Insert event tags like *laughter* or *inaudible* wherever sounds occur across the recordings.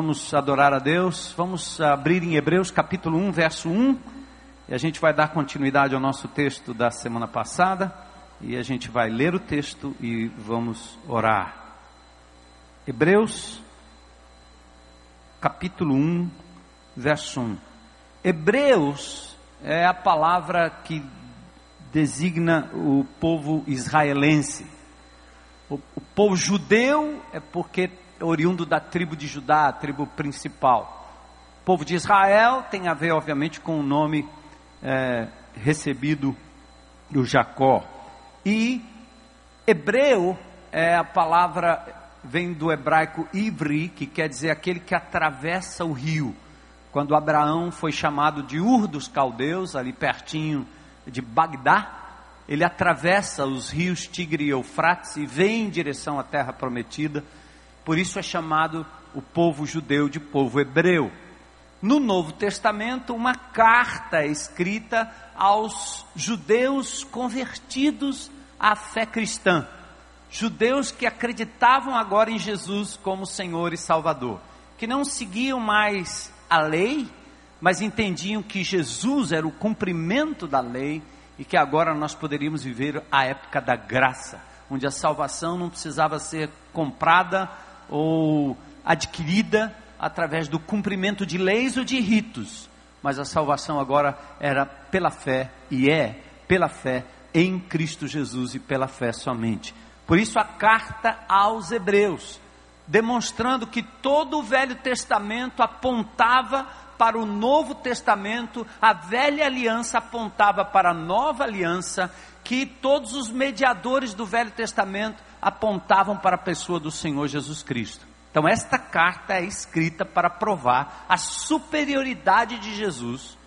Vamos adorar a Deus. Vamos abrir em Hebreus capítulo 1, verso 1. E a gente vai dar continuidade ao nosso texto da semana passada. E a gente vai ler o texto e vamos orar. Hebreus capítulo 1, verso 1. Hebreus é a palavra que designa o povo israelense. O, o povo judeu é porque oriundo da tribo de Judá, a tribo principal. O povo de Israel tem a ver, obviamente, com o nome é, recebido do Jacó. E hebreu é a palavra, vem do hebraico ivri, que quer dizer aquele que atravessa o rio. Quando Abraão foi chamado de Ur dos Caldeus, ali pertinho de Bagdá, ele atravessa os rios Tigre e Eufrates e vem em direção à terra prometida por isso é chamado o povo judeu de povo hebreu. No Novo Testamento, uma carta escrita aos judeus convertidos à fé cristã. Judeus que acreditavam agora em Jesus como Senhor e Salvador, que não seguiam mais a lei, mas entendiam que Jesus era o cumprimento da lei e que agora nós poderíamos viver a época da graça, onde a salvação não precisava ser comprada ou adquirida através do cumprimento de leis ou de ritos, mas a salvação agora era pela fé e é pela fé em Cristo Jesus e pela fé somente. Por isso a carta aos Hebreus, demonstrando que todo o Velho Testamento apontava para o Novo Testamento, a velha aliança apontava para a nova aliança, que todos os mediadores do Velho Testamento apontavam para a pessoa do Senhor Jesus Cristo. Então, esta carta é escrita para provar a superioridade de Jesus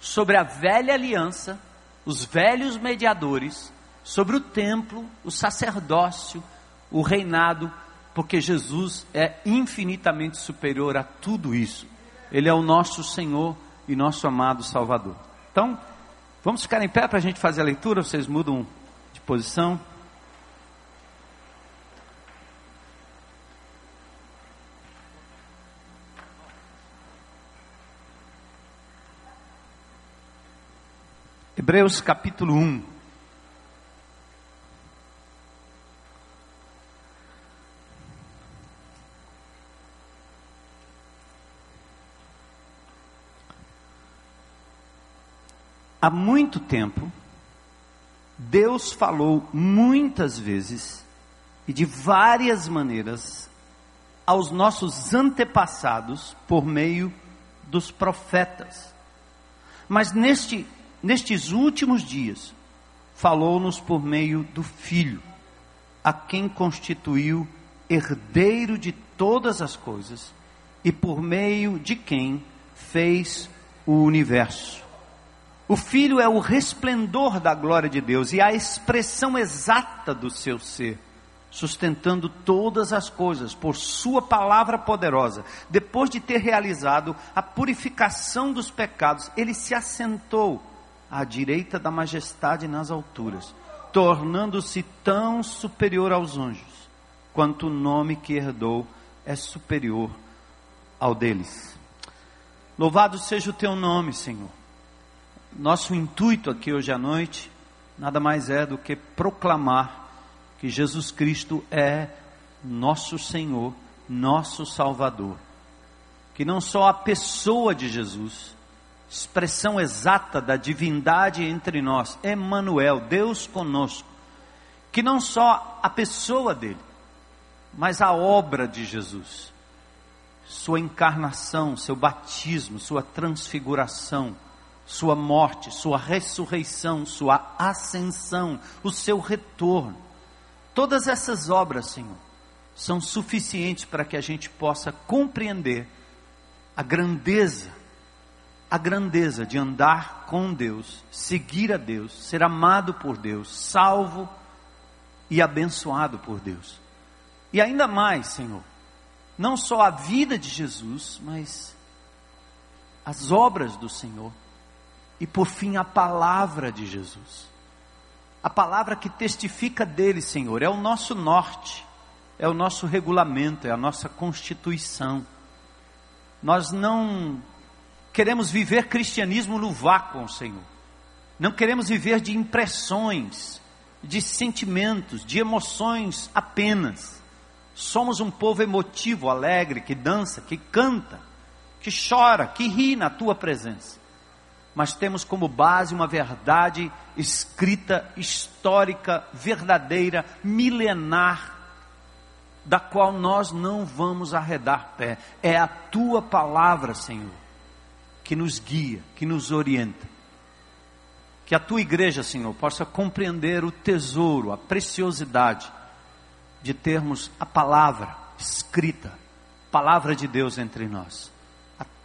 sobre a velha aliança, os velhos mediadores, sobre o templo, o sacerdócio, o reinado, porque Jesus é infinitamente superior a tudo isso. Ele é o nosso Senhor e nosso amado Salvador. Então, vamos ficar em pé para a gente fazer a leitura, vocês mudam de posição. Hebreus capítulo 1. Há muito tempo, Deus falou muitas vezes e de várias maneiras aos nossos antepassados por meio dos profetas. Mas neste nestes últimos dias, falou-nos por meio do Filho, a quem constituiu herdeiro de todas as coisas e por meio de quem fez o universo. O Filho é o resplendor da glória de Deus e a expressão exata do seu ser, sustentando todas as coisas por Sua palavra poderosa. Depois de ter realizado a purificação dos pecados, ele se assentou à direita da majestade nas alturas, tornando-se tão superior aos anjos, quanto o nome que herdou é superior ao deles. Louvado seja o teu nome, Senhor. Nosso intuito aqui hoje à noite nada mais é do que proclamar que Jesus Cristo é nosso Senhor, nosso Salvador. Que não só a pessoa de Jesus, expressão exata da divindade entre nós, Emmanuel, Deus conosco, que não só a pessoa dele, mas a obra de Jesus, sua encarnação, seu batismo, sua transfiguração, sua morte, sua ressurreição, sua ascensão, o seu retorno. Todas essas obras, Senhor, são suficientes para que a gente possa compreender a grandeza a grandeza de andar com Deus, seguir a Deus, ser amado por Deus, salvo e abençoado por Deus. E ainda mais, Senhor, não só a vida de Jesus, mas as obras do Senhor e por fim a palavra de Jesus. A palavra que testifica dele, Senhor, é o nosso norte, é o nosso regulamento, é a nossa constituição Nós não queremos viver cristianismo no vácuo, Senhor. Não queremos viver de impressões, de sentimentos, de emoções apenas. Somos um povo emotivo, alegre, que dança, que canta, que chora, que ri na tua presença. Mas temos como base uma verdade escrita, histórica, verdadeira, milenar, da qual nós não vamos arredar pé. É a tua palavra, Senhor, que nos guia, que nos orienta. Que a tua igreja, Senhor, possa compreender o tesouro, a preciosidade de termos a palavra escrita, palavra de Deus entre nós.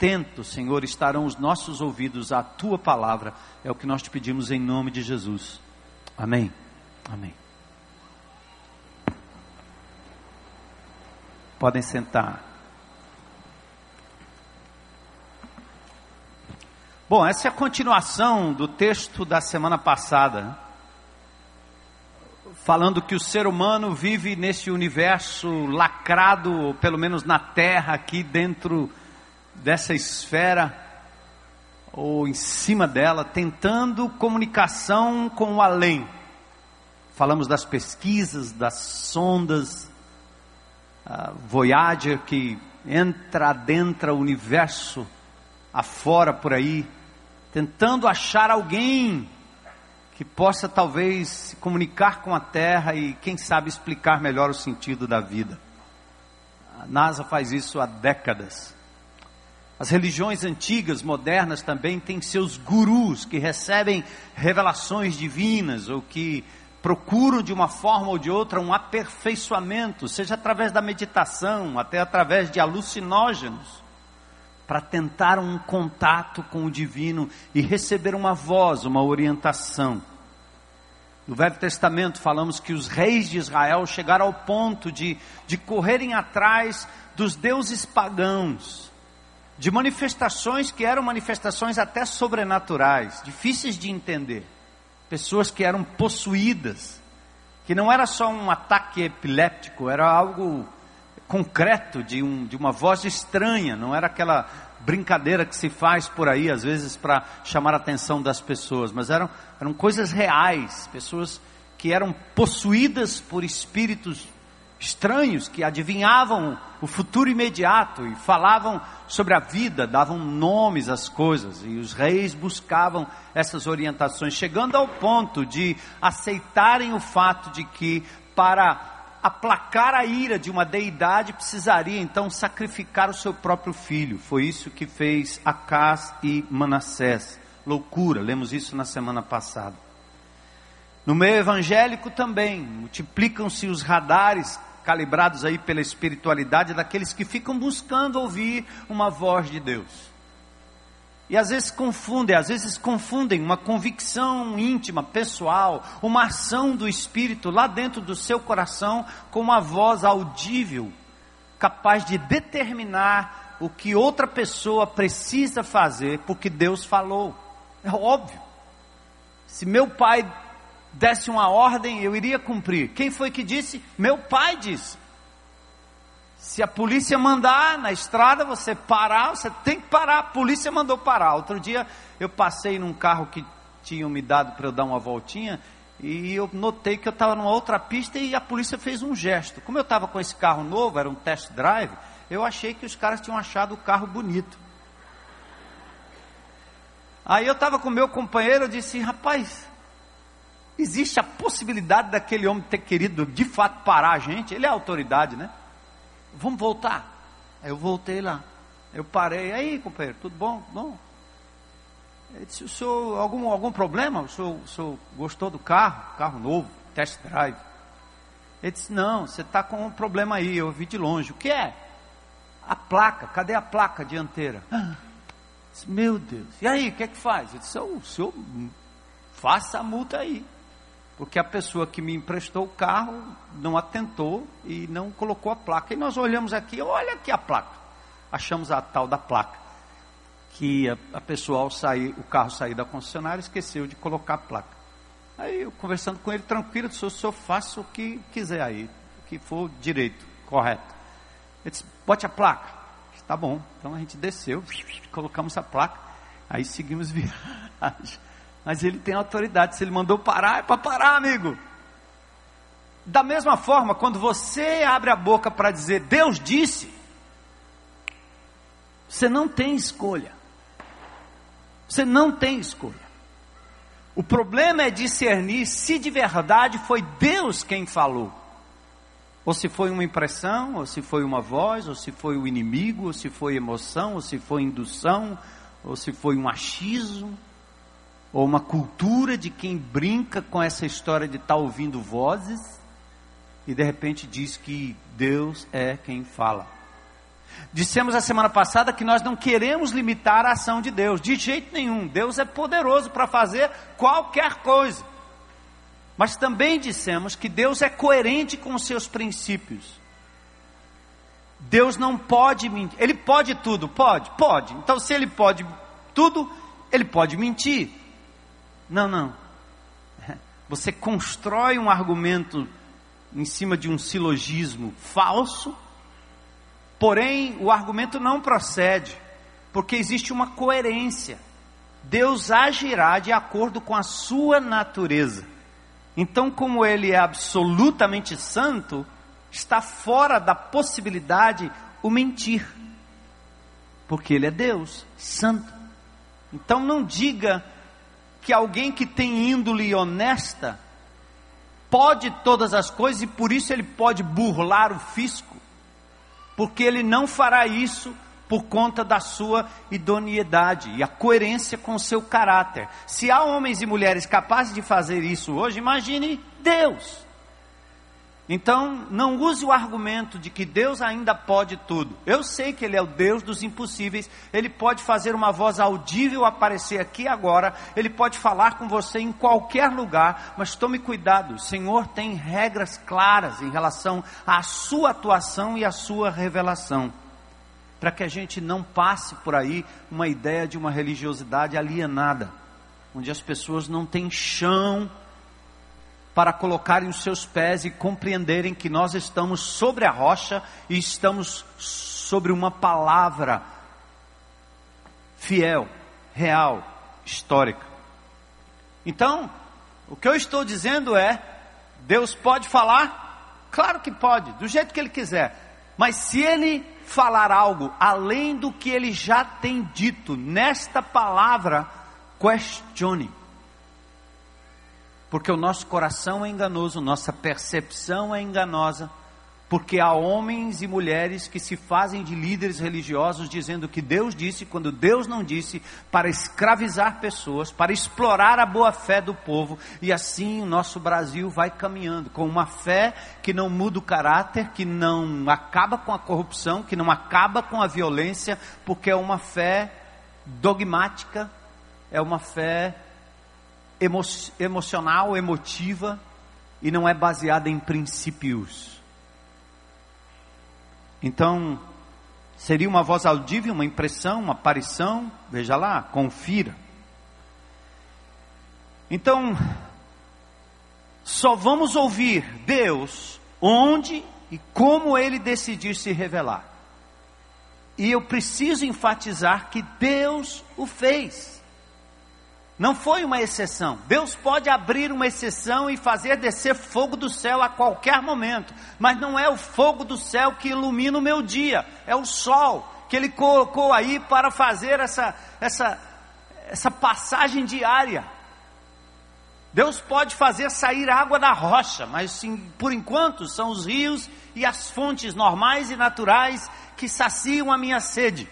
Atento, Senhor, estarão os nossos ouvidos à tua palavra, é o que nós te pedimos em nome de Jesus. Amém. Amém. Podem sentar. Bom, essa é a continuação do texto da semana passada falando que o ser humano vive nesse universo lacrado, ou pelo menos na Terra, aqui dentro dessa esfera, ou em cima dela, tentando comunicação com o além. Falamos das pesquisas, das sondas, a Voyager que entra, adentra o universo afora por aí, tentando achar alguém que possa talvez se comunicar com a Terra e, quem sabe, explicar melhor o sentido da vida. A NASA faz isso há décadas. As religiões antigas, modernas também têm seus gurus que recebem revelações divinas ou que procuram de uma forma ou de outra um aperfeiçoamento, seja através da meditação, até através de alucinógenos, para tentar um contato com o divino e receber uma voz, uma orientação. No Velho Testamento falamos que os reis de Israel chegaram ao ponto de, de correrem atrás dos deuses pagãos, de manifestações que eram manifestações até sobrenaturais, difíceis de entender. Pessoas que eram possuídas, que não era só um ataque epiléptico, era algo concreto de, um, de uma voz estranha, não era aquela brincadeira que se faz por aí, às vezes para chamar a atenção das pessoas, mas eram, eram coisas reais, pessoas que eram possuídas por espíritos estranhos que adivinhavam o futuro imediato e falavam sobre a vida, davam nomes às coisas, e os reis buscavam essas orientações, chegando ao ponto de aceitarem o fato de que para aplacar a ira de uma deidade, precisaria então sacrificar o seu próprio filho. Foi isso que fez Acás e Manassés. Loucura, lemos isso na semana passada. No meio evangélico também, multiplicam-se os radares calibrados aí pela espiritualidade daqueles que ficam buscando ouvir uma voz de Deus. E às vezes confundem, às vezes confundem uma convicção íntima, pessoal, uma ação do Espírito lá dentro do seu coração com uma voz audível, capaz de determinar o que outra pessoa precisa fazer, porque Deus falou. É óbvio. Se meu pai desse uma ordem, eu iria cumprir. Quem foi que disse? Meu pai disse. Se a polícia mandar na estrada você parar, você tem que parar. A polícia mandou parar. Outro dia eu passei num carro que tinham me dado para eu dar uma voltinha e eu notei que eu estava numa outra pista e a polícia fez um gesto. Como eu estava com esse carro novo, era um test drive, eu achei que os caras tinham achado o carro bonito. Aí eu estava com meu companheiro, eu disse, rapaz, existe a possibilidade daquele homem ter querido de fato parar a gente? Ele é autoridade, né? vamos voltar. Eu voltei lá. Eu parei, aí companheiro, tudo bom? Bom. Ele disse, o senhor, algum, algum problema? O senhor, o senhor gostou do carro? Carro novo, test drive. Ele disse, não, você está com um problema aí, eu vi de longe. O que é? A placa, cadê a placa dianteira? Ah, disse, meu Deus, e aí, o que é que faz? Ele disse, o senhor faça a multa aí porque a pessoa que me emprestou o carro não atentou e não colocou a placa. E nós olhamos aqui, olha aqui a placa. Achamos a tal da placa. Que a, a pessoa ao sair, o carro sair da concessionária, esqueceu de colocar a placa. Aí eu conversando com ele, tranquilo, disse, o senhor faça o que quiser aí, o que for direito, correto. Ele disse, bote a placa. tá bom. Então a gente desceu, *laughs* colocamos a placa, aí seguimos *laughs* viagem. Mas ele tem autoridade, se ele mandou parar, é para parar, amigo. Da mesma forma, quando você abre a boca para dizer Deus disse, você não tem escolha. Você não tem escolha. O problema é discernir se de verdade foi Deus quem falou. Ou se foi uma impressão, ou se foi uma voz, ou se foi o inimigo, ou se foi emoção, ou se foi indução, ou se foi um achismo, ou uma cultura de quem brinca com essa história de estar tá ouvindo vozes e de repente diz que Deus é quem fala. Dissemos a semana passada que nós não queremos limitar a ação de Deus, de jeito nenhum. Deus é poderoso para fazer qualquer coisa. Mas também dissemos que Deus é coerente com os seus princípios. Deus não pode mentir. Ele pode tudo? Pode? Pode. Então, se ele pode tudo, ele pode mentir. Não, não. Você constrói um argumento em cima de um silogismo falso, porém o argumento não procede, porque existe uma coerência. Deus agirá de acordo com a sua natureza. Então, como ele é absolutamente santo, está fora da possibilidade o mentir, porque ele é Deus, santo. Então, não diga que alguém que tem índole honesta pode todas as coisas e por isso ele pode burlar o fisco, porque ele não fará isso por conta da sua idoneidade e a coerência com o seu caráter. Se há homens e mulheres capazes de fazer isso hoje, imagine Deus. Então, não use o argumento de que Deus ainda pode tudo. Eu sei que Ele é o Deus dos impossíveis. Ele pode fazer uma voz audível aparecer aqui agora. Ele pode falar com você em qualquer lugar. Mas tome cuidado: o Senhor tem regras claras em relação à sua atuação e à sua revelação para que a gente não passe por aí uma ideia de uma religiosidade alienada, onde as pessoas não têm chão para colocarem os seus pés e compreenderem que nós estamos sobre a rocha e estamos sobre uma palavra fiel, real, histórica. Então, o que eu estou dizendo é: Deus pode falar? Claro que pode, do jeito que Ele quiser, mas se Ele falar algo além do que ele já tem dito nesta palavra, questione. Porque o nosso coração é enganoso, nossa percepção é enganosa. Porque há homens e mulheres que se fazem de líderes religiosos dizendo que Deus disse quando Deus não disse, para escravizar pessoas, para explorar a boa fé do povo, e assim o nosso Brasil vai caminhando com uma fé que não muda o caráter, que não acaba com a corrupção, que não acaba com a violência, porque é uma fé dogmática, é uma fé emo emocional, emotiva e não é baseada em princípios. Então, seria uma voz audível, uma impressão, uma aparição, veja lá, confira. Então, só vamos ouvir Deus onde e como Ele decidir se revelar. E eu preciso enfatizar que Deus o fez. Não foi uma exceção. Deus pode abrir uma exceção e fazer descer fogo do céu a qualquer momento, mas não é o fogo do céu que ilumina o meu dia, é o sol que Ele colocou aí para fazer essa, essa, essa passagem diária. Deus pode fazer sair água da rocha, mas sim, por enquanto são os rios e as fontes normais e naturais que saciam a minha sede.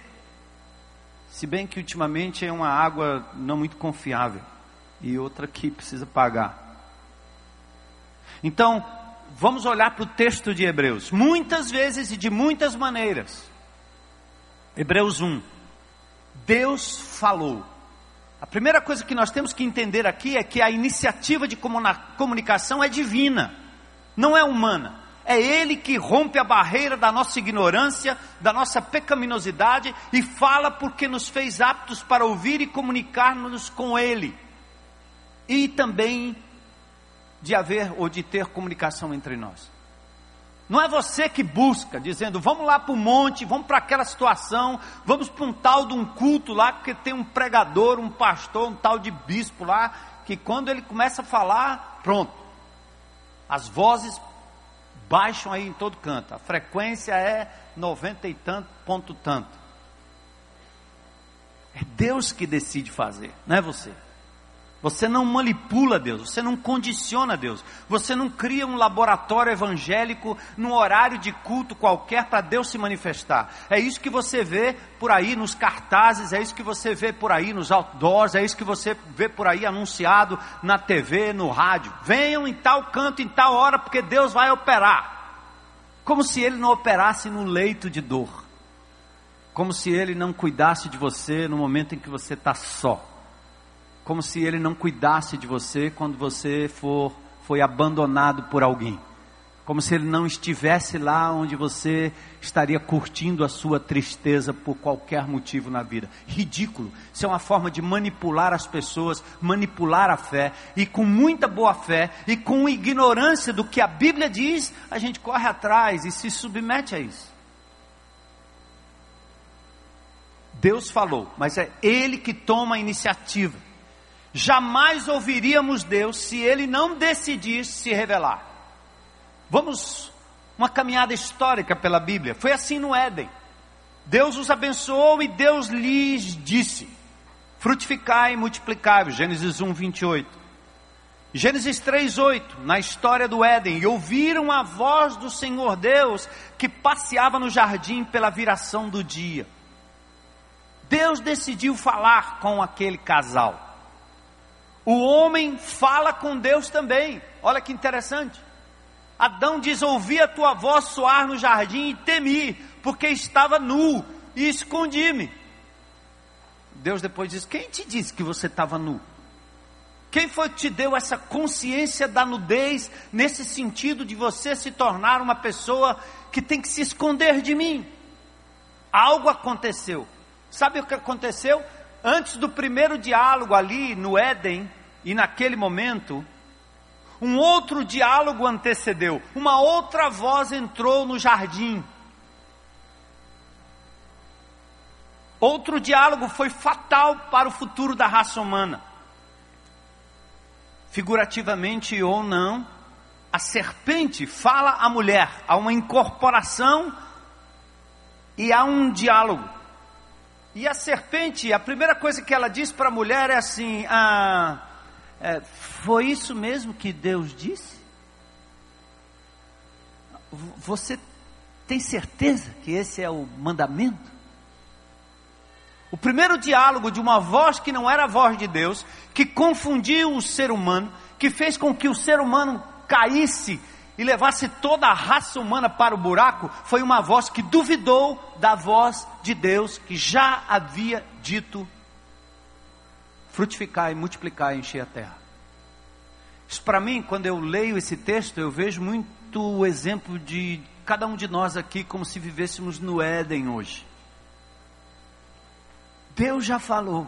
Se bem que ultimamente é uma água não muito confiável e outra que precisa pagar. Então, vamos olhar para o texto de Hebreus. Muitas vezes e de muitas maneiras. Hebreus 1. Deus falou. A primeira coisa que nós temos que entender aqui é que a iniciativa de comunicação é divina, não é humana. É Ele que rompe a barreira da nossa ignorância, da nossa pecaminosidade e fala porque nos fez aptos para ouvir e comunicar-nos com Ele. E também de haver ou de ter comunicação entre nós. Não é você que busca, dizendo, vamos lá para o monte, vamos para aquela situação, vamos para um tal de um culto lá, porque tem um pregador, um pastor, um tal de bispo lá, que quando ele começa a falar, pronto. As vozes baixam aí em todo canto. A frequência é noventa e tanto, ponto tanto. É Deus que decide fazer, não é você. Você não manipula Deus, você não condiciona Deus, você não cria um laboratório evangélico num horário de culto qualquer para Deus se manifestar. É isso que você vê por aí nos cartazes, é isso que você vê por aí nos outdoors, é isso que você vê por aí anunciado na TV, no rádio. Venham em tal canto, em tal hora, porque Deus vai operar. Como se ele não operasse no leito de dor, como se ele não cuidasse de você no momento em que você está só como se ele não cuidasse de você quando você for foi abandonado por alguém. Como se ele não estivesse lá onde você estaria curtindo a sua tristeza por qualquer motivo na vida. Ridículo. Isso é uma forma de manipular as pessoas, manipular a fé. E com muita boa fé e com ignorância do que a Bíblia diz, a gente corre atrás e se submete a isso. Deus falou, mas é Ele que toma a iniciativa. Jamais ouviríamos Deus se ele não decidisse se revelar. Vamos, uma caminhada histórica pela Bíblia. Foi assim no Éden. Deus os abençoou e Deus lhes disse: frutificai e multiplicai. Gênesis 1, 28. Gênesis 8, na história do Éden, e ouviram a voz do Senhor Deus que passeava no jardim pela viração do dia. Deus decidiu falar com aquele casal. O homem fala com Deus também. Olha que interessante. Adão diz: Ouvi a tua voz soar no jardim e temi, porque estava nu e escondi-me. Deus depois diz: Quem te disse que você estava nu? Quem foi que te deu essa consciência da nudez, nesse sentido de você se tornar uma pessoa que tem que se esconder de mim? Algo aconteceu. Sabe o que aconteceu? Antes do primeiro diálogo ali no Éden, e naquele momento, um outro diálogo antecedeu, uma outra voz entrou no jardim. Outro diálogo foi fatal para o futuro da raça humana. Figurativamente ou não, a serpente fala à mulher, há uma incorporação e há um diálogo. E a serpente, a primeira coisa que ela diz para a mulher é assim: ah, é, foi isso mesmo que Deus disse? Você tem certeza que esse é o mandamento? O primeiro diálogo de uma voz que não era a voz de Deus, que confundiu o ser humano, que fez com que o ser humano caísse e levasse toda a raça humana para o buraco, foi uma voz que duvidou da voz de Deus que já havia dito frutificar e multiplicar e encher a terra. Isso para mim, quando eu leio esse texto, eu vejo muito o exemplo de cada um de nós aqui como se vivêssemos no Éden hoje. Deus já falou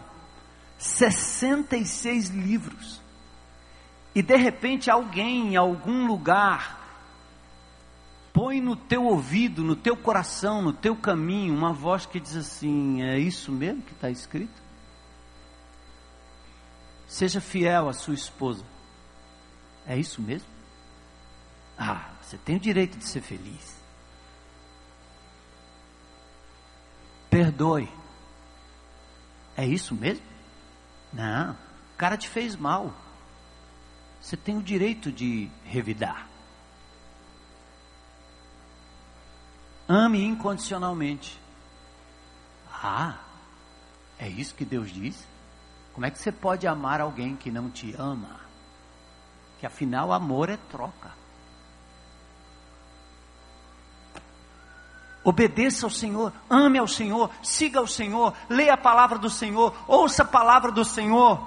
66 livros. E de repente alguém em algum lugar põe no teu ouvido, no teu coração, no teu caminho, uma voz que diz assim: é isso mesmo que está escrito? Seja fiel à sua esposa. É isso mesmo? Ah, você tem o direito de ser feliz. Perdoe. É isso mesmo? Não, o cara te fez mal. Você tem o direito de revidar. Ame incondicionalmente. Ah, é isso que Deus diz? Como é que você pode amar alguém que não te ama? Que afinal amor é troca. Obedeça ao Senhor, ame ao Senhor, siga ao Senhor, leia a palavra do Senhor, ouça a palavra do Senhor,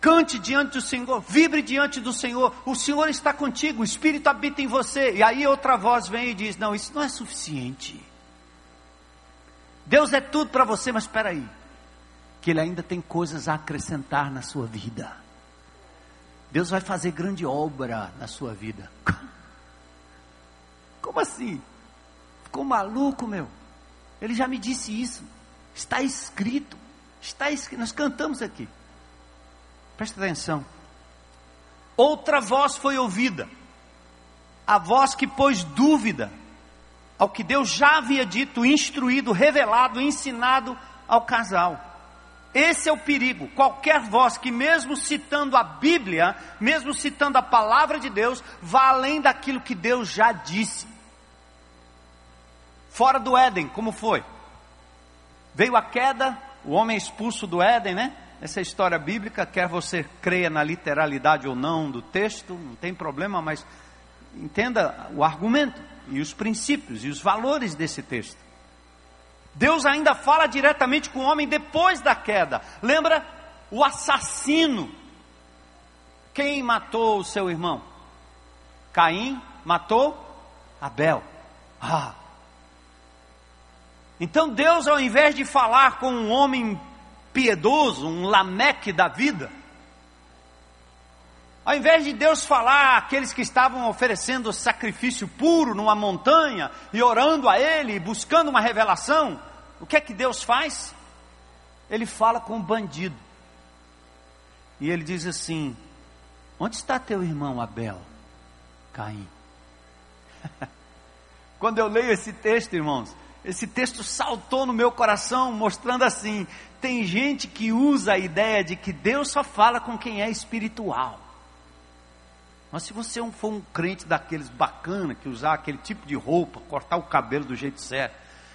cante diante do Senhor, vibre diante do Senhor. O Senhor está contigo, o Espírito habita em você. E aí outra voz vem e diz: Não, isso não é suficiente. Deus é tudo para você, mas espera aí que Ele ainda tem coisas a acrescentar na sua vida. Deus vai fazer grande obra na sua vida. *laughs* Como assim? Ficou maluco, meu? Ele já me disse isso. Está escrito. Está escrito. Nós cantamos aqui. Presta atenção. Outra voz foi ouvida. A voz que pôs dúvida ao que Deus já havia dito, instruído, revelado, ensinado ao casal. Esse é o perigo. Qualquer voz que, mesmo citando a Bíblia, mesmo citando a palavra de Deus, vá além daquilo que Deus já disse. Fora do Éden, como foi? Veio a queda, o homem expulso do Éden, né? Essa é história bíblica, quer você creia na literalidade ou não do texto, não tem problema, mas entenda o argumento e os princípios e os valores desse texto. Deus ainda fala diretamente com o homem depois da queda. Lembra o assassino? Quem matou o seu irmão? Caim matou Abel. Ah. Então Deus, ao invés de falar com um homem piedoso, um lameque da vida, ao invés de Deus falar àqueles que estavam oferecendo sacrifício puro numa montanha e orando a Ele, buscando uma revelação, o que é que Deus faz? Ele fala com o bandido. E ele diz assim: Onde está teu irmão Abel? Caim. *laughs* Quando eu leio esse texto, irmãos, esse texto saltou no meu coração, mostrando assim: tem gente que usa a ideia de que Deus só fala com quem é espiritual. Mas se você for um crente daqueles bacana, que usar aquele tipo de roupa, cortar o cabelo do jeito certo,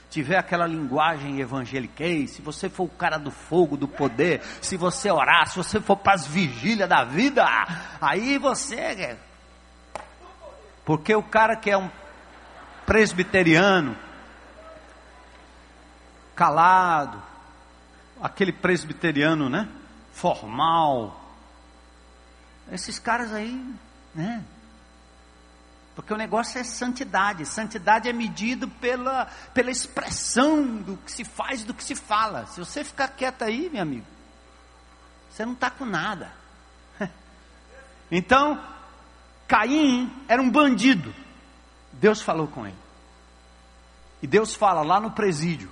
tiver aquela linguagem evangeliquez, se você for o cara do fogo, do poder, se você orar, se você for para as vigílias da vida, aí você. É porque o cara que é um presbiteriano, calado, aquele presbiteriano, né? Formal. Esses caras aí né? Porque o negócio é santidade. Santidade é medido pela, pela expressão do que se faz do que se fala. Se você ficar quieto aí, meu amigo, você não está com nada. *laughs* Então, Caim era um bandido. Deus falou com ele. E Deus fala lá no presídio.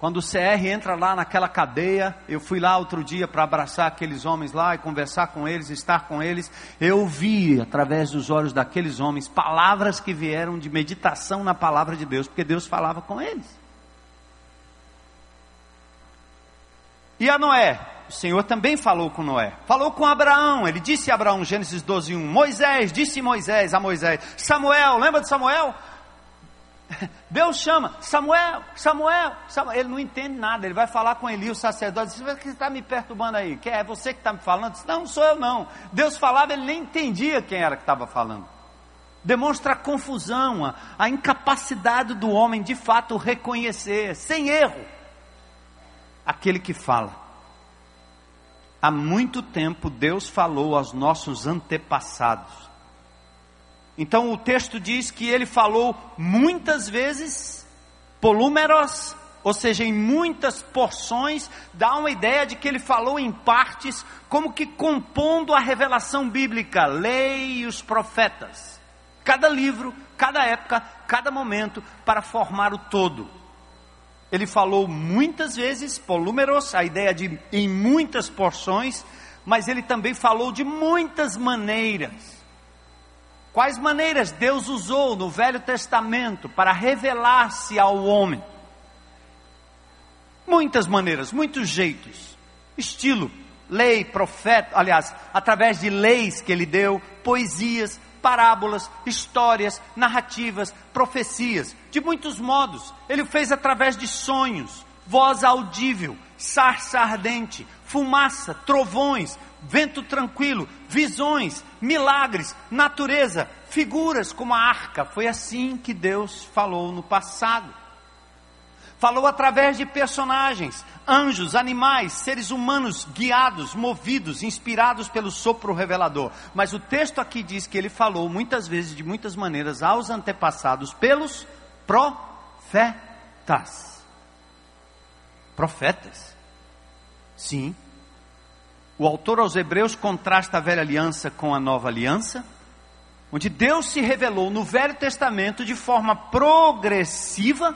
Quando o CR entra lá naquela cadeia, eu fui lá outro dia para abraçar aqueles homens lá e conversar com eles, estar com eles. Eu vi através dos olhos daqueles homens palavras que vieram de meditação na palavra de Deus, porque Deus falava com eles. E a Noé? O Senhor também falou com Noé. Falou com Abraão. Ele disse a Abraão, Gênesis 12, 1. Moisés, disse Moisés a Moisés. Samuel, lembra de Samuel? *laughs* Deus chama, Samuel, Samuel, Samuel, ele não entende nada, ele vai falar com Eli, o sacerdote, diz, você está me perturbando aí, que é você que está me falando? Diz, não, não sou eu não. Deus falava, ele nem entendia quem era que estava falando. Demonstra a confusão, a, a incapacidade do homem de fato reconhecer, sem erro, aquele que fala. Há muito tempo Deus falou aos nossos antepassados então o texto diz que ele falou muitas vezes, polúmeros, ou seja, em muitas porções, dá uma ideia de que ele falou em partes, como que compondo a revelação bíblica, lei e os profetas. Cada livro, cada época, cada momento, para formar o todo. Ele falou muitas vezes, polúmeros, a ideia de em muitas porções, mas ele também falou de muitas maneiras. Quais maneiras Deus usou no Velho Testamento para revelar-se ao homem? Muitas maneiras, muitos jeitos. Estilo, lei, profeta, aliás, através de leis que ele deu, poesias, parábolas, histórias, narrativas, profecias, de muitos modos. Ele fez através de sonhos, voz audível, sarça ardente, fumaça, trovões, vento tranquilo, visões, milagres, natureza, figuras como a arca. Foi assim que Deus falou no passado. Falou através de personagens, anjos, animais, seres humanos guiados, movidos, inspirados pelo sopro revelador. Mas o texto aqui diz que ele falou muitas vezes, de muitas maneiras, aos antepassados pelos profetas. Profetas. Sim, o autor aos Hebreus contrasta a velha aliança com a nova aliança. onde Deus se revelou no Velho Testamento de forma progressiva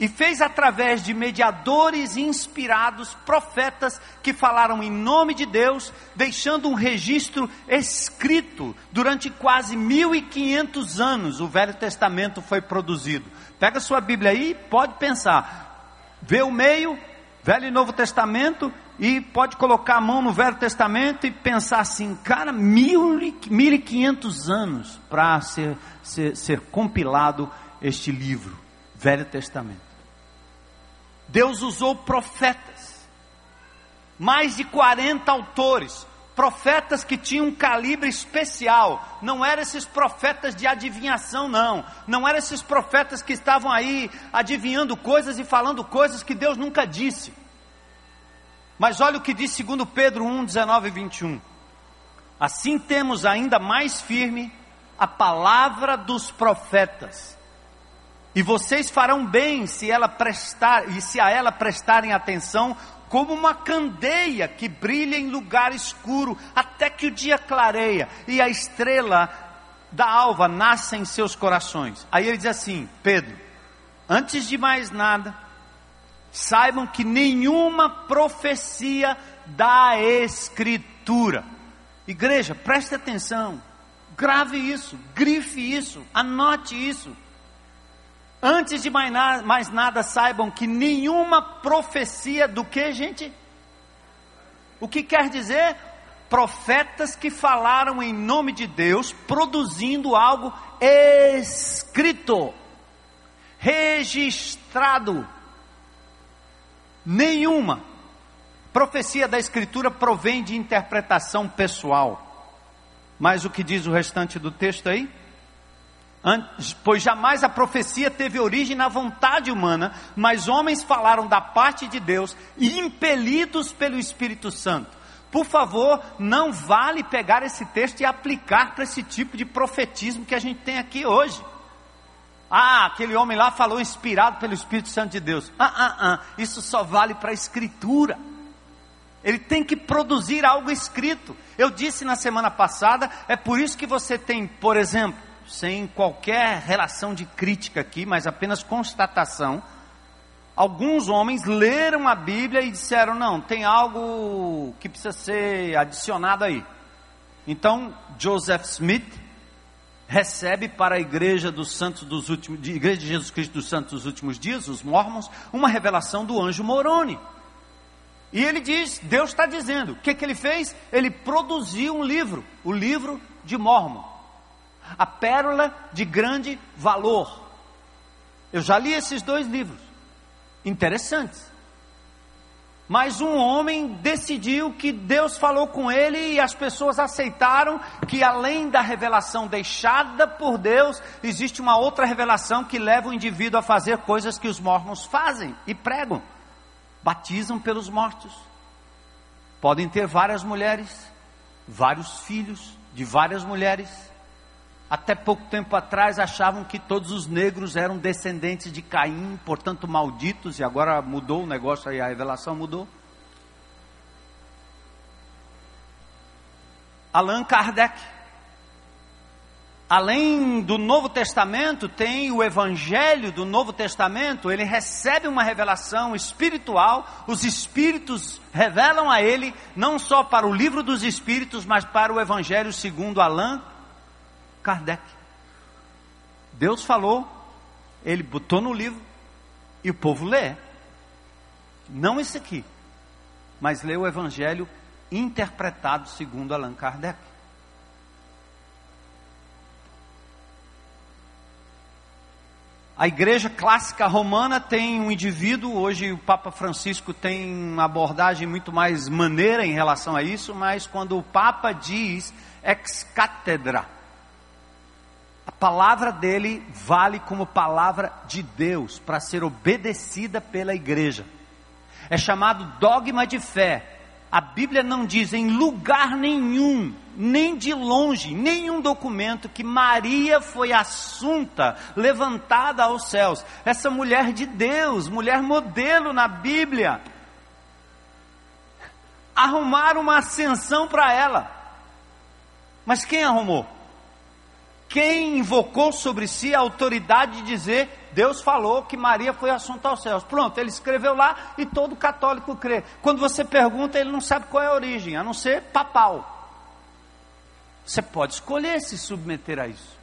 e fez através de mediadores inspirados, profetas que falaram em nome de Deus, deixando um registro escrito durante quase 1500 anos. O Velho Testamento foi produzido. Pega sua Bíblia aí, pode pensar. Vê o meio, Velho e Novo Testamento, e pode colocar a mão no Velho Testamento e pensar assim, cara, mil, mil e quinhentos anos para ser, ser, ser compilado este livro, Velho Testamento. Deus usou profetas, mais de 40 autores, profetas que tinham um calibre especial, não eram esses profetas de adivinhação, não, não eram esses profetas que estavam aí adivinhando coisas e falando coisas que Deus nunca disse. Mas olha o que diz 2 Pedro 1, 19 e 21. Assim temos ainda mais firme a palavra dos profetas. E vocês farão bem se ela prestar e se a ela prestarem atenção, como uma candeia que brilha em lugar escuro, até que o dia clareia e a estrela da alva nasce em seus corações. Aí ele diz assim: Pedro, antes de mais nada, saibam que nenhuma profecia da Escritura. Igreja, preste atenção, grave isso, grife isso, anote isso. Antes de mais nada, mais nada, saibam que nenhuma profecia do que, gente? O que quer dizer? Profetas que falaram em nome de Deus, produzindo algo escrito, registrado Nenhuma profecia da Escritura provém de interpretação pessoal. Mas o que diz o restante do texto aí? Pois jamais a profecia teve origem na vontade humana, mas homens falaram da parte de Deus, impelidos pelo Espírito Santo. Por favor, não vale pegar esse texto e aplicar para esse tipo de profetismo que a gente tem aqui hoje. Ah, aquele homem lá falou inspirado pelo Espírito Santo de Deus. Ah, ah, ah, isso só vale para a Escritura. Ele tem que produzir algo escrito. Eu disse na semana passada, é por isso que você tem, por exemplo, sem qualquer relação de crítica aqui, mas apenas constatação, alguns homens leram a Bíblia e disseram: não, tem algo que precisa ser adicionado aí. Então, Joseph Smith recebe para a igreja dos santos dos últimos, de igreja de Jesus Cristo dos santos dos últimos dias, os mormons, uma revelação do anjo Moroni. E ele diz, Deus está dizendo, o que, que ele fez? Ele produziu um livro, o livro de Mormon, a pérola de grande valor. Eu já li esses dois livros, interessantes. Mas um homem decidiu que Deus falou com ele e as pessoas aceitaram que além da revelação deixada por Deus, existe uma outra revelação que leva o indivíduo a fazer coisas que os mormons fazem e pregam. Batizam pelos mortos. Podem ter várias mulheres, vários filhos de várias mulheres até pouco tempo atrás achavam que todos os negros eram descendentes de Caim, portanto malditos, e agora mudou o negócio aí, a revelação mudou. Allan Kardec. Além do Novo Testamento, tem o Evangelho do Novo Testamento, ele recebe uma revelação espiritual, os Espíritos revelam a ele, não só para o livro dos Espíritos, mas para o Evangelho segundo Allan Kardec. Deus falou, ele botou no livro e o povo lê. Não esse aqui, mas lê o Evangelho interpretado segundo Allan Kardec. A igreja clássica romana tem um indivíduo, hoje o Papa Francisco tem uma abordagem muito mais maneira em relação a isso, mas quando o Papa diz ex cátedra, a palavra dele vale como palavra de Deus para ser obedecida pela igreja. É chamado dogma de fé. A Bíblia não diz em lugar nenhum, nem de longe, nenhum documento que Maria foi assunta, levantada aos céus. Essa mulher de Deus, mulher modelo na Bíblia, arrumaram uma ascensão para ela. Mas quem arrumou? Quem invocou sobre si a autoridade de dizer Deus falou que Maria foi assunta aos céus. Pronto, ele escreveu lá e todo católico crê. Quando você pergunta, ele não sabe qual é a origem, a não ser papal. Você pode escolher se submeter a isso.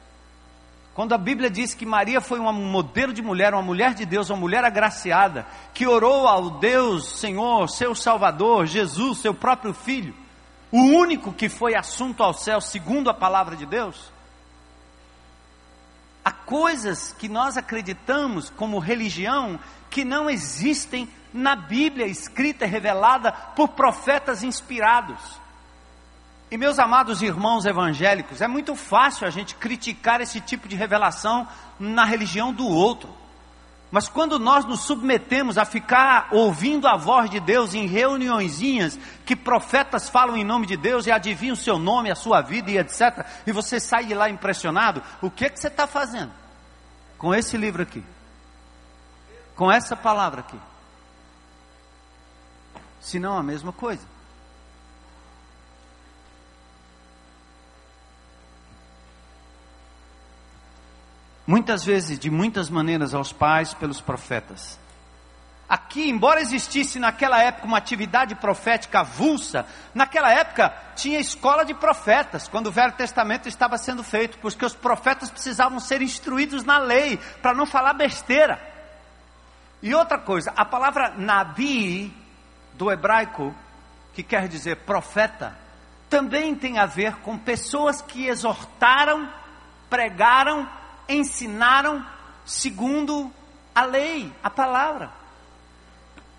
Quando a Bíblia diz que Maria foi um modelo de mulher, uma mulher de Deus, uma mulher agraciada, que orou ao Deus, Senhor, seu Salvador, Jesus, seu próprio Filho, o único que foi assunto ao céu segundo a palavra de Deus, há coisas que nós acreditamos como religião que não existem na Bíblia escrita e revelada por profetas inspirados. E meus amados irmãos evangélicos, é muito fácil a gente criticar esse tipo de revelação na religião do outro. Mas quando nós nos submetemos a ficar ouvindo a voz de Deus em reuniõezinhas que profetas falam em nome de Deus e adivinham o seu nome, a sua vida e etc., e você sai de lá impressionado, o que, que você está fazendo com esse livro aqui? Com essa palavra aqui? Se não a mesma coisa. Muitas vezes, de muitas maneiras, aos pais pelos profetas. Aqui, embora existisse naquela época uma atividade profética avulsa, naquela época tinha escola de profetas, quando o Velho Testamento estava sendo feito, porque os profetas precisavam ser instruídos na lei, para não falar besteira. E outra coisa, a palavra nabi, do hebraico, que quer dizer profeta, também tem a ver com pessoas que exortaram, pregaram ensinaram segundo a lei, a palavra.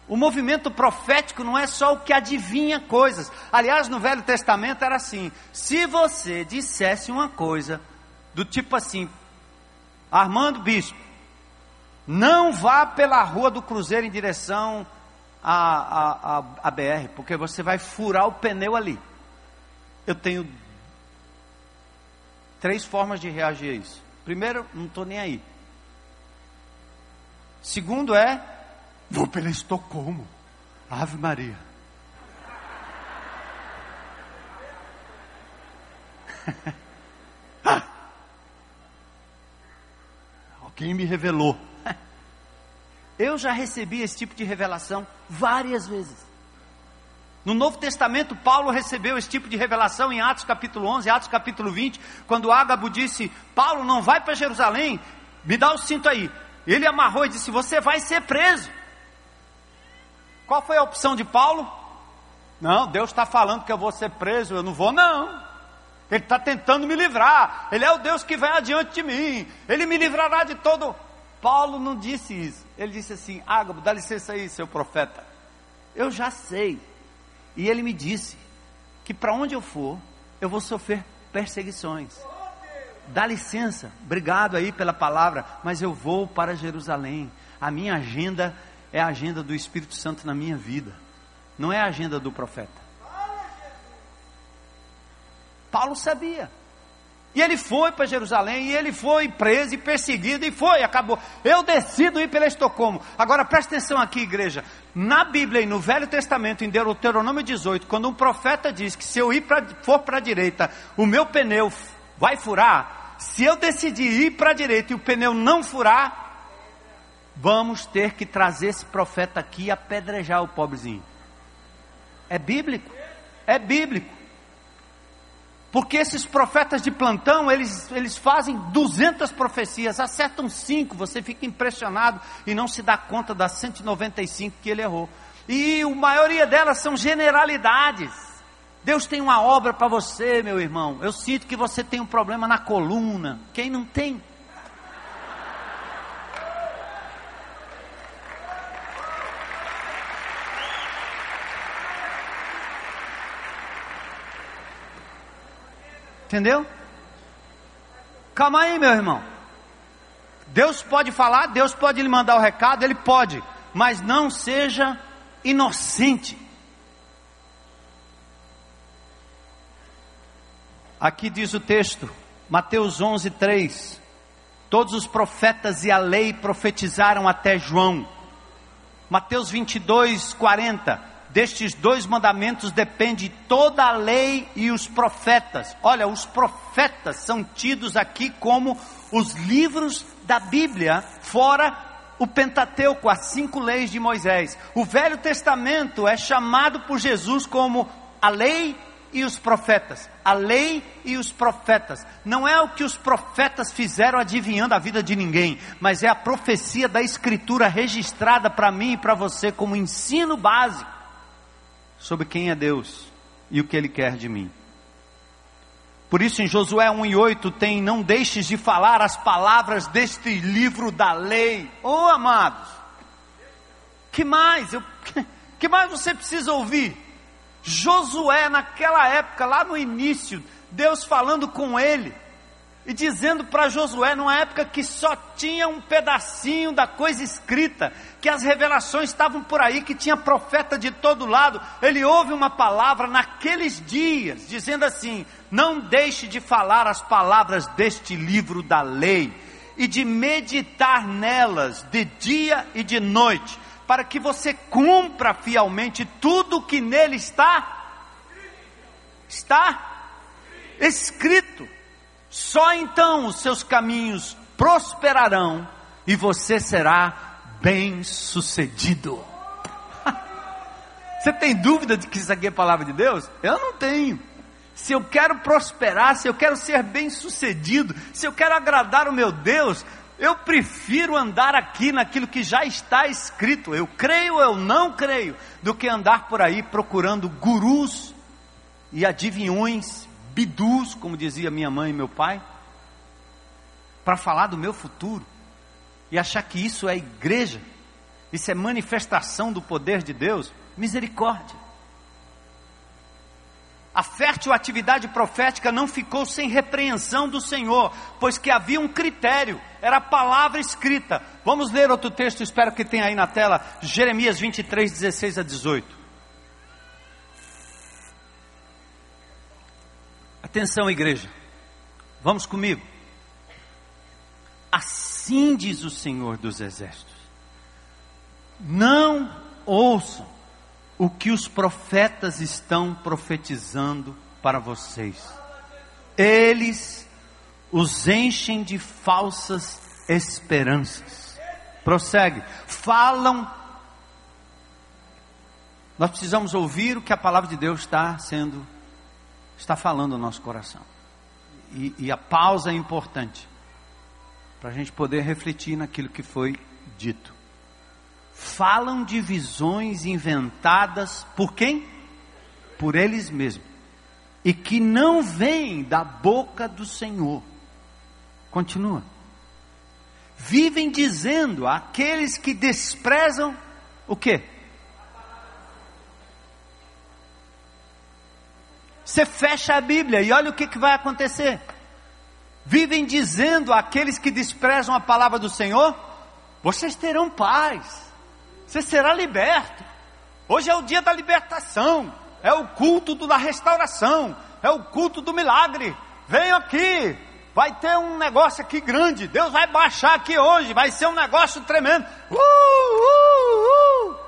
O movimento profético não é só o que adivinha coisas. Aliás, no Velho Testamento era assim: se você dissesse uma coisa, do tipo assim, Armando Bispo, não vá pela rua do Cruzeiro em direção à, à, à, BR, porque você vai furar o pneu ali. Eu tenho três formas de reagir a isso. Primeiro, não estou nem aí. Segundo é, vou pela Estocolmo. Ave Maria. *laughs* Alguém me revelou. *laughs* Eu já recebi esse tipo de revelação várias vezes. No Novo Testamento, Paulo recebeu esse tipo de revelação em Atos capítulo 11, Atos capítulo 20, quando Ágabo disse: Paulo, não vai para Jerusalém, me dá o cinto aí. Ele amarrou e disse: Você vai ser preso. Qual foi a opção de Paulo? Não, Deus está falando que eu vou ser preso, eu não vou, não. Ele está tentando me livrar. Ele é o Deus que vai adiante de mim. Ele me livrará de todo. Paulo não disse isso. Ele disse assim: Ágabo, dá licença aí, seu profeta. Eu já sei e ele me disse que para onde eu for, eu vou sofrer perseguições. Dá licença, obrigado aí pela palavra, mas eu vou para Jerusalém. A minha agenda é a agenda do Espírito Santo na minha vida, não é a agenda do profeta. Paulo sabia. E ele foi para Jerusalém, e ele foi preso e perseguido, e foi, acabou. Eu decido ir pela Estocolmo. Agora presta atenção aqui, igreja. Na Bíblia e no Velho Testamento, em Deuteronômio 18, quando um profeta diz que se eu ir pra, for para a direita, o meu pneu vai furar, se eu decidir ir para a direita e o pneu não furar, vamos ter que trazer esse profeta aqui e apedrejar o pobrezinho. É bíblico? É bíblico. Porque esses profetas de plantão, eles, eles fazem 200 profecias, acertam cinco, você fica impressionado e não se dá conta das 195 que ele errou. E a maioria delas são generalidades. Deus tem uma obra para você, meu irmão. Eu sinto que você tem um problema na coluna. Quem não tem? Entendeu? Calma aí, meu irmão. Deus pode falar, Deus pode lhe mandar o recado, Ele pode, mas não seja inocente. Aqui diz o texto, Mateus 11, 3: Todos os profetas e a lei profetizaram até João. Mateus 22, 40: Destes dois mandamentos depende toda a lei e os profetas. Olha, os profetas são tidos aqui como os livros da Bíblia, fora o Pentateuco, as cinco leis de Moisés. O Velho Testamento é chamado por Jesus como a lei e os profetas. A lei e os profetas. Não é o que os profetas fizeram adivinhando a vida de ninguém, mas é a profecia da Escritura registrada para mim e para você como ensino básico sobre quem é Deus e o que Ele quer de mim. Por isso em Josué 1 e 8 tem: Não deixes de falar as palavras deste livro da lei. Oh amados, que mais? Eu, *laughs* que mais você precisa ouvir? Josué, naquela época, lá no início, Deus falando com ele e dizendo para Josué, numa época que só tinha um pedacinho da coisa escrita, que as revelações estavam por aí, que tinha profeta de todo lado, ele ouve uma palavra naqueles dias, dizendo assim: Não deixe de falar as palavras deste livro da lei, e de meditar nelas de dia e de noite, para que você cumpra fielmente tudo o que nele está está escrito. Só então os seus caminhos prosperarão e você será bem-sucedido. *laughs* Você tem dúvida de que isso aqui é palavra de Deus? Eu não tenho. Se eu quero prosperar, se eu quero ser bem-sucedido, se eu quero agradar o meu Deus, eu prefiro andar aqui naquilo que já está escrito. Eu creio, eu não creio, do que andar por aí procurando gurus e adivinhões, bidus, como dizia minha mãe e meu pai, para falar do meu futuro e achar que isso é igreja, isso é manifestação do poder de Deus. Misericórdia. A fértil atividade profética não ficou sem repreensão do Senhor, pois que havia um critério, era a palavra escrita. Vamos ler outro texto, espero que tenha aí na tela, Jeremias 23, 16 a 18. Atenção, igreja, vamos comigo. Assim diz o Senhor dos Exércitos: não ouçam o que os profetas estão profetizando para vocês. Eles os enchem de falsas esperanças. Prossegue. Falam. Nós precisamos ouvir o que a palavra de Deus está sendo, está falando no nosso coração. E, e a pausa é importante para a gente poder refletir naquilo que foi dito falam de visões inventadas por quem? Por eles mesmos. E que não vêm da boca do Senhor. Continua. Vivem dizendo àqueles que desprezam o quê? Você fecha a Bíblia e olha o que, que vai acontecer. Vivem dizendo àqueles que desprezam a palavra do Senhor: vocês terão paz você será liberto. Hoje é o dia da libertação, é o culto da restauração, é o culto do milagre. Venha aqui, vai ter um negócio aqui grande. Deus vai baixar aqui hoje, vai ser um negócio tremendo. Uh, uh, uh.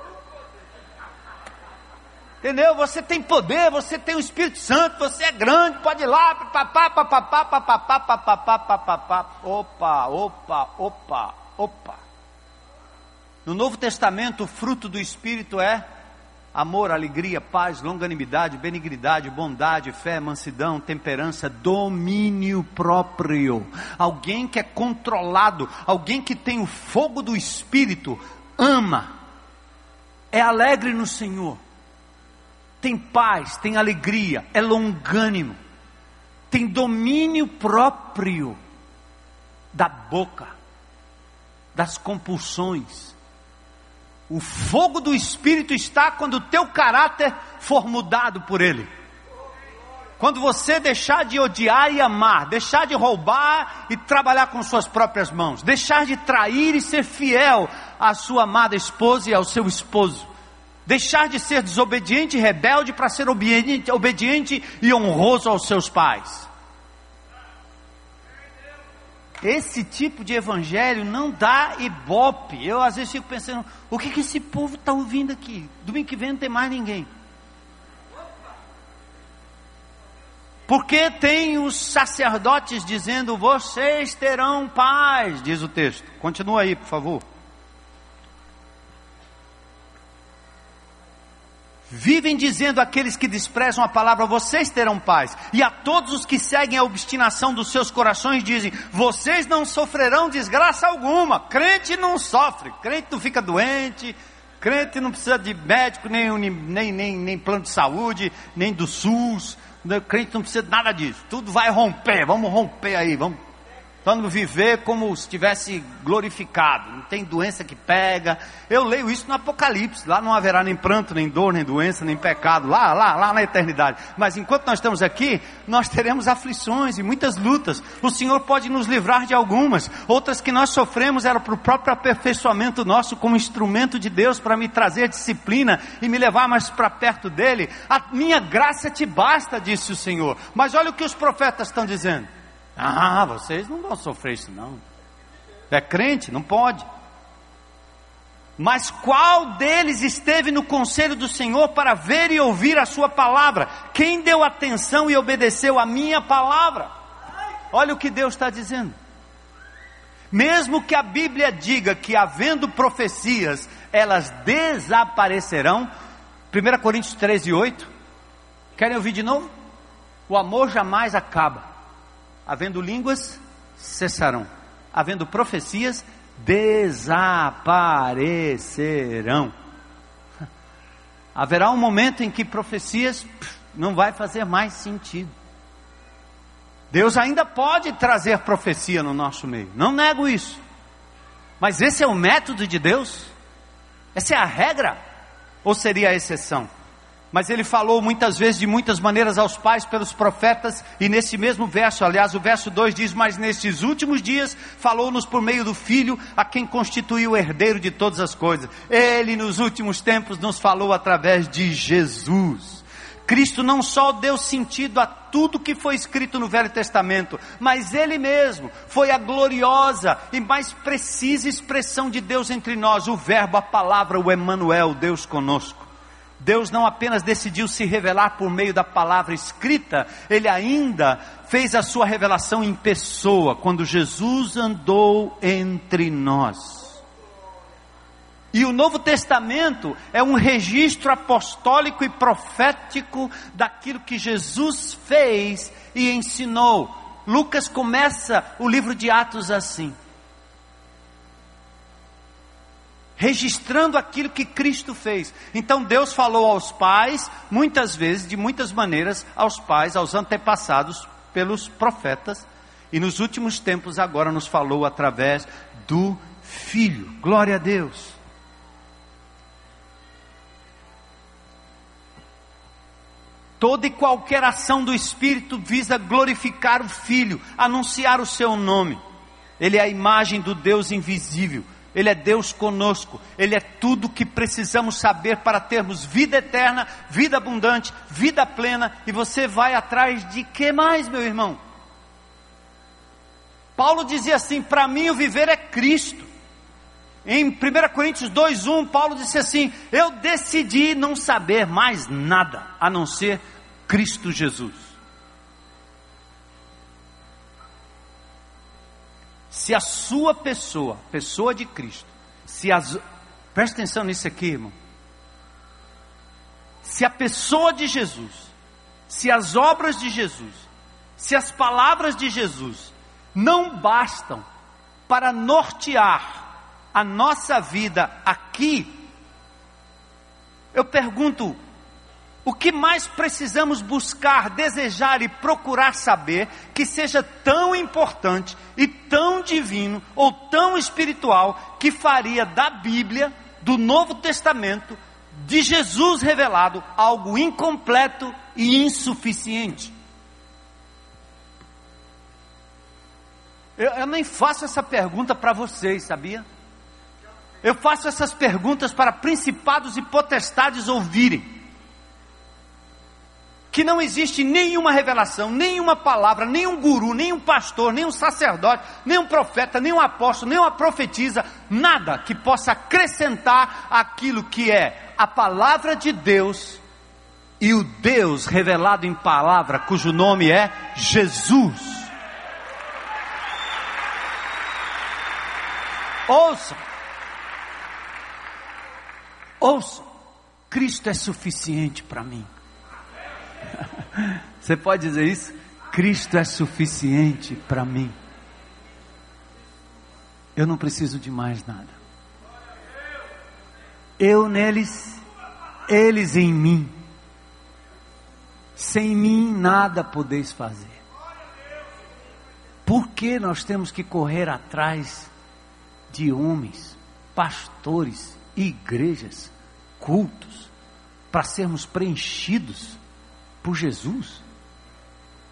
Entendeu? Você tem poder, você tem o Espírito Santo, você é grande, pode ir lá, papapá, papapá, papapá, papapá, papapá. Opa, opa, opa, opa. No Novo Testamento, o fruto do Espírito é amor, alegria, paz, longanimidade, benignidade, bondade, fé, mansidão, temperança, domínio próprio. Alguém que é controlado, alguém que tem o fogo do Espírito, ama, é alegre no Senhor, tem paz, tem alegria, é longânimo, tem domínio próprio da boca, das compulsões o fogo do Espírito está quando o teu caráter for mudado por Ele. Quando você deixar de odiar e amar, deixar de roubar e trabalhar com suas próprias mãos, deixar de trair e ser fiel à sua amada esposa e ao seu esposo, deixar de ser desobediente e rebelde para ser obediente, obediente e honroso aos seus pais. esse tipo de evangelho não dá ibope. Eu às vezes fico pensando, o que, que esse povo está ouvindo aqui? Domingo que vem não tem mais ninguém. Porque tem os sacerdotes dizendo: vocês terão paz, diz o texto. Continua aí, por favor. Vivem dizendo aqueles que desprezam a palavra, vocês terão paz. E a todos os que seguem a obstinação dos seus corações dizem, vocês não sofrerão desgraça alguma. Crente não sofre, crente não fica doente, crente não precisa de médico, nem, nem, nem, nem plano de saúde, nem do SUS. Crente não precisa de nada disso. Tudo vai romper, vamos romper aí, vamos Vamos viver como se estivesse glorificado. Não tem doença que pega. Eu leio isso no Apocalipse. Lá não haverá nem pranto, nem dor, nem doença, nem pecado. Lá, lá, lá na eternidade. Mas enquanto nós estamos aqui, nós teremos aflições e muitas lutas. O Senhor pode nos livrar de algumas. Outras que nós sofremos eram para o próprio aperfeiçoamento nosso como instrumento de Deus para me trazer disciplina e me levar mais para perto dele. A minha graça te basta, disse o Senhor. Mas olha o que os profetas estão dizendo. Ah, vocês não vão sofrer isso não. É crente? Não pode. Mas qual deles esteve no conselho do Senhor para ver e ouvir a sua palavra? Quem deu atenção e obedeceu a minha palavra? Olha o que Deus está dizendo. Mesmo que a Bíblia diga que havendo profecias, elas desaparecerão. 1 Coríntios 13, 8. Querem ouvir de novo? O amor jamais acaba. Havendo línguas, cessarão. Havendo profecias, desaparecerão. *laughs* Haverá um momento em que profecias não vai fazer mais sentido. Deus ainda pode trazer profecia no nosso meio, não nego isso. Mas esse é o método de Deus? Essa é a regra? Ou seria a exceção? Mas ele falou muitas vezes, de muitas maneiras, aos pais pelos profetas, e nesse mesmo verso, aliás, o verso 2 diz: Mas nesses últimos dias falou-nos por meio do Filho, a quem constituiu o herdeiro de todas as coisas. Ele, nos últimos tempos, nos falou através de Jesus. Cristo não só deu sentido a tudo que foi escrito no Velho Testamento, mas Ele mesmo foi a gloriosa e mais precisa expressão de Deus entre nós, o Verbo, a palavra, o Emmanuel, Deus conosco. Deus não apenas decidiu se revelar por meio da palavra escrita, ele ainda fez a sua revelação em pessoa, quando Jesus andou entre nós. E o Novo Testamento é um registro apostólico e profético daquilo que Jesus fez e ensinou. Lucas começa o livro de Atos assim. Registrando aquilo que Cristo fez. Então Deus falou aos pais, muitas vezes, de muitas maneiras, aos pais, aos antepassados, pelos profetas, e nos últimos tempos agora nos falou através do Filho. Glória a Deus. Toda e qualquer ação do Espírito visa glorificar o Filho, anunciar o seu nome. Ele é a imagem do Deus invisível ele é Deus conosco, Ele é tudo que precisamos saber para termos vida eterna, vida abundante, vida plena, e você vai atrás de que mais, meu irmão? Paulo dizia assim: para mim o viver é Cristo. Em 1 Coríntios 2,1, Paulo disse assim: Eu decidi não saber mais nada a não ser Cristo Jesus. Se a sua pessoa, pessoa de Cristo, se as. Presta atenção nisso aqui, irmão. Se a pessoa de Jesus, se as obras de Jesus, se as palavras de Jesus não bastam para nortear a nossa vida aqui, eu pergunto: o que mais precisamos buscar, desejar e procurar saber que seja tão importante e tão divino ou tão espiritual que faria da Bíblia, do Novo Testamento, de Jesus revelado, algo incompleto e insuficiente? Eu, eu nem faço essa pergunta para vocês, sabia? Eu faço essas perguntas para principados e potestades ouvirem que não existe nenhuma revelação, nenhuma palavra, nenhum guru, nenhum pastor, nenhum sacerdote, nenhum profeta, nenhum apóstolo, nenhuma profetisa, nada que possa acrescentar aquilo que é a palavra de Deus e o Deus revelado em palavra, cujo nome é Jesus. Ouçam, ouçam, Cristo é suficiente para mim. Você pode dizer isso? Cristo é suficiente para mim. Eu não preciso de mais nada. Eu neles, eles em mim. Sem mim nada podeis fazer. Por que nós temos que correr atrás de homens, pastores, igrejas, cultos, para sermos preenchidos? Por Jesus.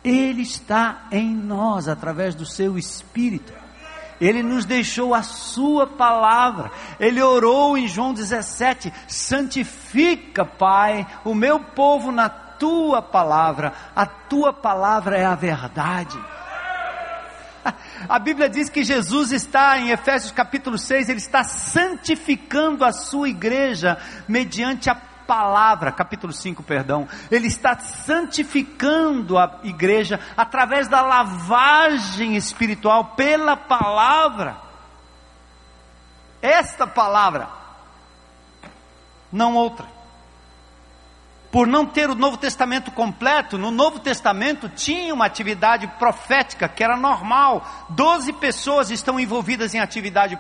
Ele está em nós através do seu Espírito. Ele nos deixou a sua palavra. Ele orou em João 17: santifica, Pai, o meu povo na tua palavra. A tua palavra é a verdade. A Bíblia diz que Jesus está em Efésios capítulo 6, ele está santificando a sua igreja mediante a palavra, capítulo 5, perdão, ele está santificando a igreja através da lavagem espiritual pela palavra. Esta palavra, não outra. Por não ter o Novo Testamento completo, no Novo Testamento tinha uma atividade profética que era normal. Doze pessoas estão envolvidas em atividade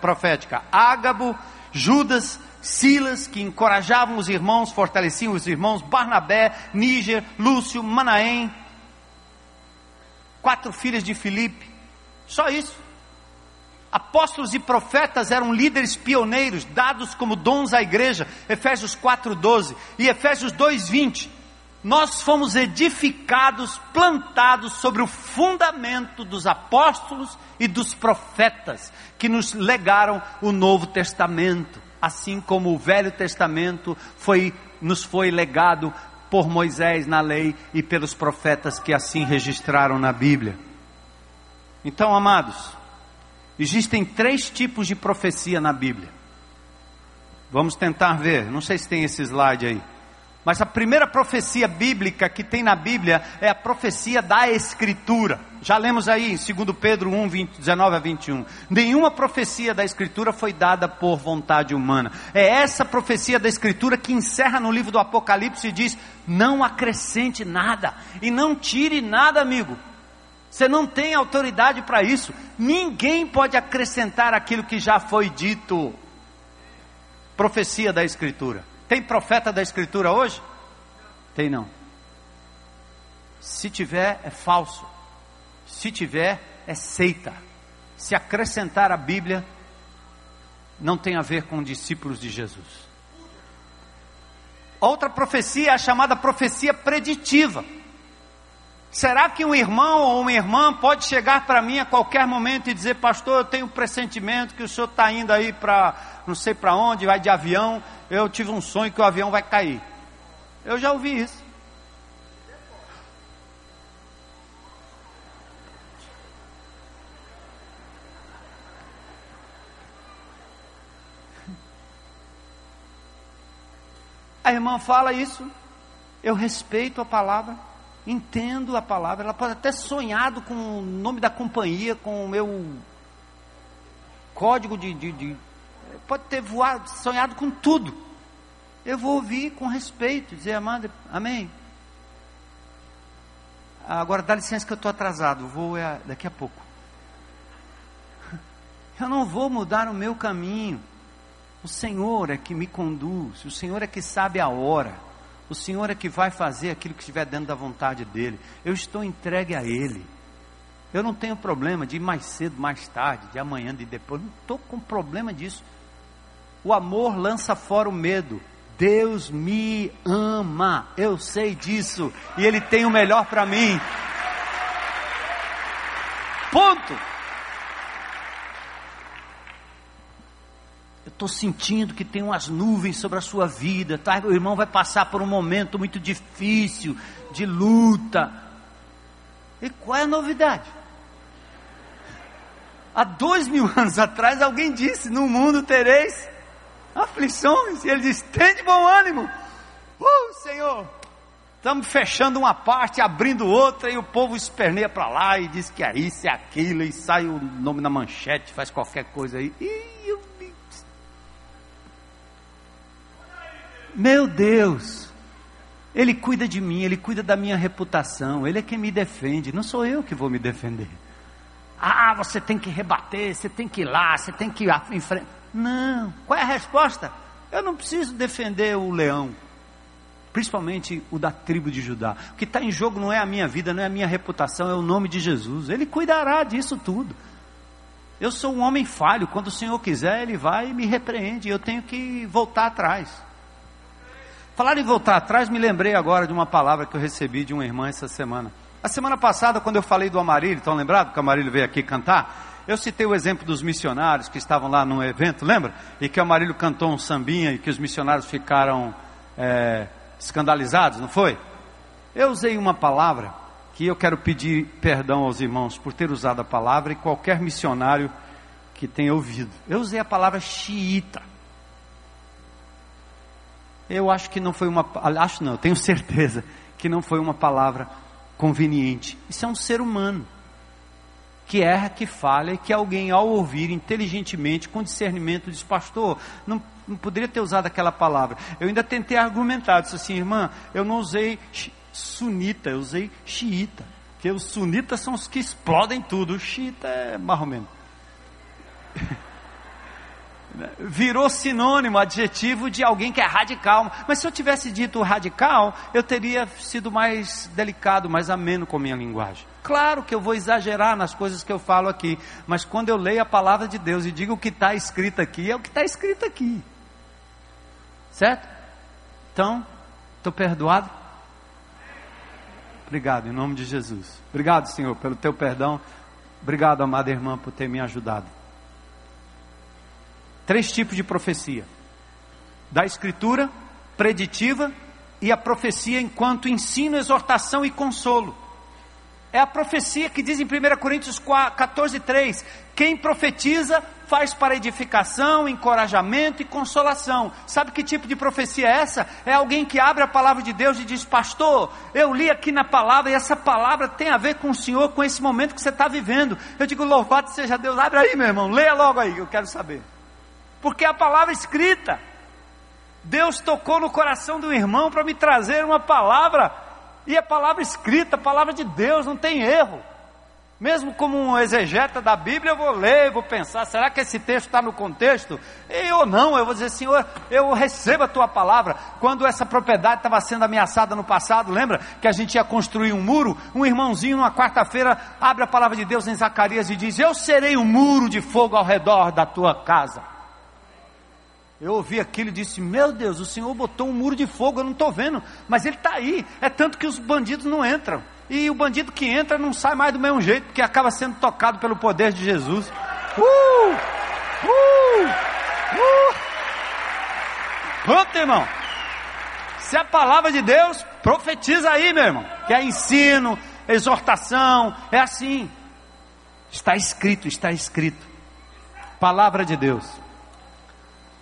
profética: Ágabo, Judas, Silas, que encorajavam os irmãos, fortaleciam os irmãos, Barnabé, Níger, Lúcio, Manaém, quatro filhas de Filipe, só isso. Apóstolos e profetas eram líderes pioneiros, dados como dons à igreja, Efésios 4,12 e Efésios 2,20. Nós fomos edificados, plantados sobre o fundamento dos apóstolos e dos profetas, que nos legaram o Novo Testamento assim como o Velho Testamento foi, nos foi legado por Moisés na lei e pelos profetas que assim registraram na Bíblia. Então, amados, existem três tipos de profecia na Bíblia. Vamos tentar ver, não sei se tem esse slide aí. Mas a primeira profecia bíblica que tem na Bíblia é a profecia da Escritura. Já lemos aí em 2 Pedro 1, 20, 19 a 21. Nenhuma profecia da Escritura foi dada por vontade humana. É essa profecia da Escritura que encerra no livro do Apocalipse e diz: Não acrescente nada e não tire nada, amigo. Você não tem autoridade para isso. Ninguém pode acrescentar aquilo que já foi dito. Profecia da Escritura. Tem profeta da Escritura hoje? Tem não. Se tiver, é falso. Se tiver, é seita. Se acrescentar a Bíblia, não tem a ver com discípulos de Jesus. Outra profecia é a chamada profecia preditiva. Será que um irmão ou uma irmã pode chegar para mim a qualquer momento e dizer, pastor, eu tenho um pressentimento que o senhor está indo aí para não sei para onde, vai de avião, eu tive um sonho que o avião vai cair. Eu já ouvi isso. A irmã fala isso, eu respeito a palavra, entendo a palavra, ela pode até sonhado com o nome da companhia, com o meu código de, de, de pode ter voado, sonhado com tudo. Eu vou ouvir com respeito, dizer, amada, amém. Agora dá licença que eu estou atrasado, vou é, daqui a pouco. *laughs* Eu não vou mudar o meu caminho. O Senhor é que me conduz, o Senhor é que sabe a hora. O Senhor é que vai fazer aquilo que estiver dentro da vontade dEle. Eu estou entregue a Ele. Eu não tenho problema de ir mais cedo, mais tarde, de amanhã, de depois. Não estou com problema disso. O amor lança fora o medo. Deus me ama, eu sei disso, e Ele tem o melhor para mim. Ponto. estou sentindo que tem umas nuvens sobre a sua vida, tá? O irmão vai passar por um momento muito difícil, de luta. E qual é a novidade? Há dois mil *laughs* anos atrás alguém disse: No mundo tereis aflições. E ele diz: Tem de bom ânimo. Uh, Senhor, estamos fechando uma parte, abrindo outra, e o povo esperneia para lá e diz que é isso, é aquilo, e sai o nome na manchete, faz qualquer coisa aí. E eu... Meu Deus, Ele cuida de mim, Ele cuida da minha reputação, Ele é quem me defende, não sou eu que vou me defender. Ah, você tem que rebater, você tem que ir lá, você tem que ir em frente. Não. Qual é a resposta? Eu não preciso defender o leão, principalmente o da tribo de Judá. O que está em jogo não é a minha vida, não é a minha reputação, é o nome de Jesus. Ele cuidará disso tudo. Eu sou um homem falho, quando o Senhor quiser, Ele vai e me repreende, eu tenho que voltar atrás. Falar em voltar atrás, me lembrei agora de uma palavra que eu recebi de uma irmã essa semana. A semana passada, quando eu falei do Amarílio, estão lembrados que o Amarílio veio aqui cantar? Eu citei o exemplo dos missionários que estavam lá num evento, lembra? E que o Amarílio cantou um sambinha e que os missionários ficaram é, escandalizados, não foi? Eu usei uma palavra que eu quero pedir perdão aos irmãos por ter usado a palavra e qualquer missionário que tenha ouvido. Eu usei a palavra xiita. Eu acho que não foi uma, acho não, tenho certeza que não foi uma palavra conveniente. Isso é um ser humano que erra, que falha e que alguém ao ouvir inteligentemente, com discernimento, diz, pastor, não, não poderia ter usado aquela palavra. Eu ainda tentei argumentar, disse assim, irmã, eu não usei sunita, eu usei xiita. Porque os sunitas são os que explodem tudo, o xiita é menos. *laughs* virou sinônimo, adjetivo de alguém que é radical. Mas se eu tivesse dito radical, eu teria sido mais delicado, mais ameno com a minha linguagem. Claro que eu vou exagerar nas coisas que eu falo aqui, mas quando eu leio a palavra de Deus e digo o que está escrito aqui, é o que está escrito aqui. Certo? Então, estou perdoado? Obrigado, em nome de Jesus. Obrigado, Senhor, pelo teu perdão. Obrigado, amada irmã, por ter me ajudado. Três tipos de profecia: da escritura, preditiva e a profecia enquanto ensino, exortação e consolo. É a profecia que diz em 1 Coríntios 14, 3: quem profetiza faz para edificação, encorajamento e consolação. Sabe que tipo de profecia é essa? É alguém que abre a palavra de Deus e diz: Pastor, eu li aqui na palavra e essa palavra tem a ver com o Senhor, com esse momento que você está vivendo. Eu digo: Louvado seja Deus. Abre aí, meu irmão, leia logo aí, eu quero saber porque a palavra escrita. Deus tocou no coração do irmão para me trazer uma palavra, e a palavra escrita, a palavra de Deus, não tem erro. Mesmo como um exegeta da Bíblia, eu vou ler, vou pensar, será que esse texto está no contexto? Eu não, eu vou dizer, Senhor, eu recebo a tua palavra. Quando essa propriedade estava sendo ameaçada no passado, lembra que a gente ia construir um muro? Um irmãozinho, numa quarta-feira, abre a palavra de Deus em Zacarias e diz: Eu serei um muro de fogo ao redor da tua casa. Eu ouvi aquilo e disse: Meu Deus, o Senhor botou um muro de fogo, eu não estou vendo, mas ele está aí. É tanto que os bandidos não entram. E o bandido que entra não sai mais do mesmo jeito, porque acaba sendo tocado pelo poder de Jesus. Uh! Uh! Uh! Pronto, irmão. Se a palavra de Deus, profetiza aí, meu irmão. Que é ensino, exortação, é assim. Está escrito, está escrito. Palavra de Deus.